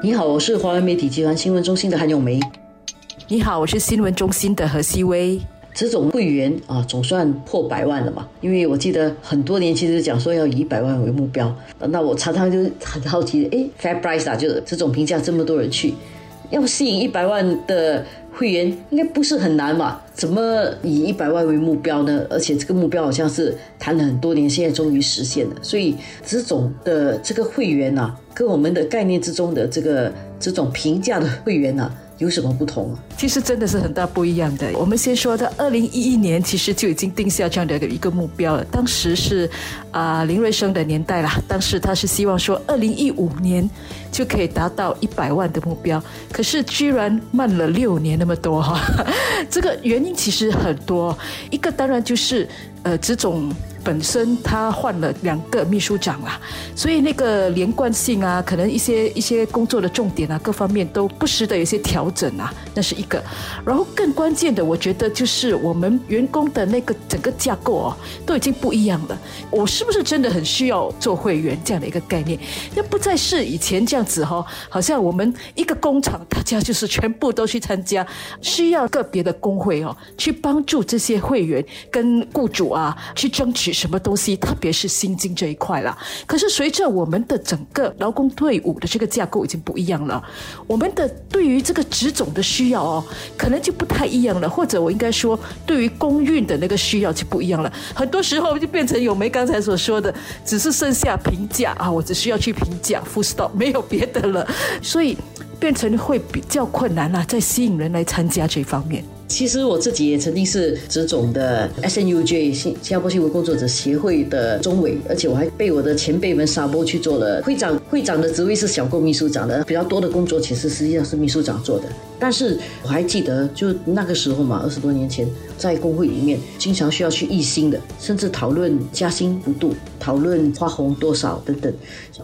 你好，我是华为媒体集团新闻中心的韩永梅。你好，我是新闻中心的何希薇。这种会员啊，总算破百万了嘛？因为我记得很多年前就讲说要以一百万为目标，那我常常就很好奇，哎，Fair Price 啊，就是这种评价这么多人去，要吸引一百万的会员，应该不是很难嘛？怎么以一百万为目标呢？而且这个目标好像是谈了很多年，现在终于实现了。所以这种的这个会员呐，跟我们的概念之中的这个这种平价的会员啊。有什么不同？其实真的是很大不一样的。我们先说在二零一一年，其实就已经定下这样的一个目标了。当时是啊林瑞生的年代啦，当时他是希望说二零一五年就可以达到一百万的目标，可是居然慢了六年那么多哈。这个原因其实很多，一个当然就是呃这种。本身他换了两个秘书长啦，所以那个连贯性啊，可能一些一些工作的重点啊，各方面都不时的有些调整啊，那是一个。然后更关键的，我觉得就是我们员工的那个整个架构哦，都已经不一样了。我是不是真的很需要做会员这样的一个概念？那不再是以前这样样子哈，好像我们一个工厂大家就是全部都去参加，需要个别的工会哦，去帮助这些会员跟雇主啊去争取。什么东西，特别是薪金这一块了。可是随着我们的整个劳工队伍的这个架构已经不一样了，我们的对于这个职种的需要哦，可能就不太一样了。或者我应该说，对于公运的那个需要就不一样了。很多时候就变成有梅刚才所说的，只是剩下评价啊，我只需要去评价，full stop，没有别的了。所以变成会比较困难了，在吸引人来参加这方面。其实我自己也曾经是职总的 SNUJ 新新加坡新闻工作者协会的中委，而且我还被我的前辈们沙波去做了会长。会长的职位是小工秘书长的，比较多的工作其实实际上是秘书长做的。但是我还记得，就那个时候嘛，二十多年前，在工会里面经常需要去议薪的，甚至讨论加薪幅度、讨论花红多少等等。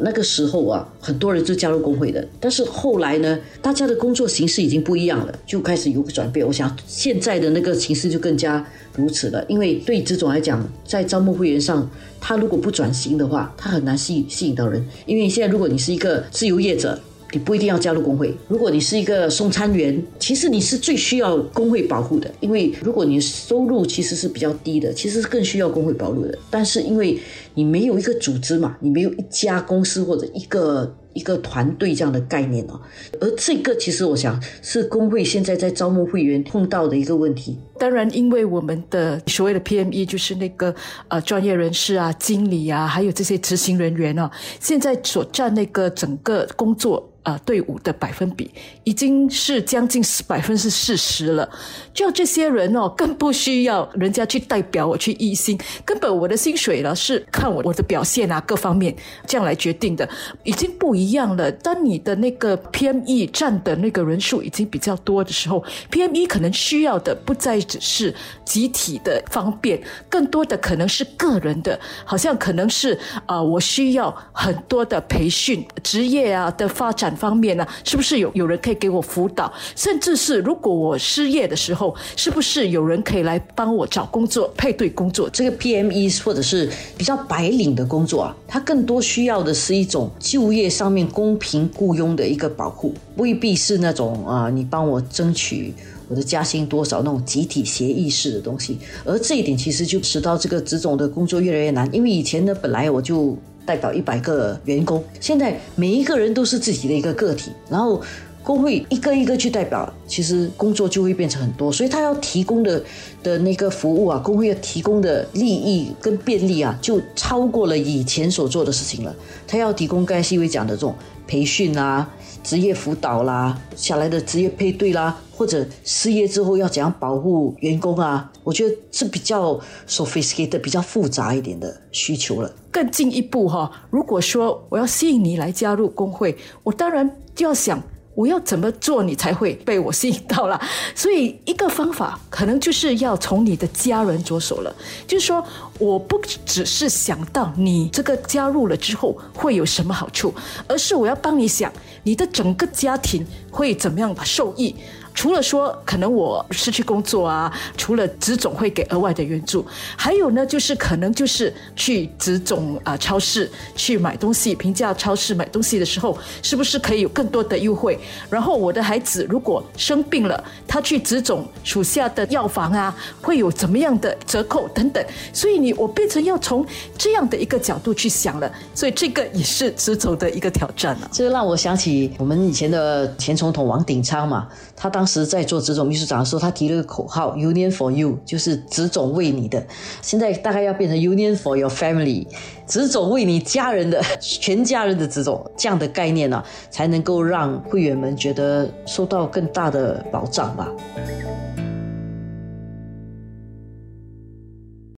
那个时候啊，很多人就加入工会的。但是后来呢，大家的工作形式已经不一样了，就开始有个转变。我想现在的那个形势就更加如此了，因为对这种来讲，在招募会员上，他如果不转型的话，他很难吸吸引到人。因为现在如果你是一个自由业者。你不一定要加入工会。如果你是一个送餐员，其实你是最需要工会保护的，因为如果你收入其实是比较低的，其实是更需要工会保护的。但是因为你没有一个组织嘛，你没有一家公司或者一个一个团队这样的概念哦。而这个其实我想是工会现在在招募会员碰到的一个问题。当然，因为我们的所谓的 PME 就是那个呃专业人士啊、经理啊，还有这些执行人员哦，现在所占那个整个工作。啊，队伍的百分比已经是将近百分之四十了。就这些人哦，更不需要人家去代表我去议薪，根本我的薪水呢是看我我的表现啊，各方面这样来决定的，已经不一样了。当你的那个 PME 占的那个人数已经比较多的时候，PME 可能需要的不再只是集体的方便，更多的可能是个人的，好像可能是啊，我需要很多的培训、职业啊的发展。方面呢，是不是有有人可以给我辅导？甚至是如果我失业的时候，是不是有人可以来帮我找工作、配对工作？这个 PME 或者是比较白领的工作啊，它更多需要的是一种就业上面公平雇佣的一个保护，未必是那种啊，你帮我争取我的加薪多少那种集体协议式的东西。而这一点其实就使到这个职种的工作越来越难，因为以前呢，本来我就。代表一百个员工，现在每一个人都是自己的一个个体，然后工会一个一个去代表，其实工作就会变成很多，所以他要提供的的那个服务啊，工会要提供的利益跟便利啊，就超过了以前所做的事情了。他要提供刚才细微讲的这种培训啊。职业辅导啦，下来的职业配对啦，或者失业之后要怎样保护员工啊？我觉得是比较 sophisticated、比较复杂一点的需求了。更进一步哈，如果说我要吸引你来加入工会，我当然就要想。我要怎么做，你才会被我吸引到了？所以一个方法可能就是要从你的家人着手了。就是说，我不只是想到你这个加入了之后会有什么好处，而是我要帮你想你的整个家庭会怎么样受益。除了说可能我失去工作啊，除了职总会给额外的援助，还有呢，就是可能就是去职总啊超市去买东西，平价超市买东西的时候，是不是可以有更多的优惠？然后我的孩子如果生病了，他去职总属下的药房啊，会有怎么样的折扣等等？所以你我变成要从这样的一个角度去想了，所以这个也是职总的一个挑战了。这让我想起我们以前的前总统王鼎昌嘛，他当当时在做职总秘书长的时候，他提了个口号 “Union for You”，就是职总为你的。现在大概要变成 “Union for Your Family”，职总为你家人的全家人的职总这样的概念呢，才能够让会员们觉得受到更大的保障吧。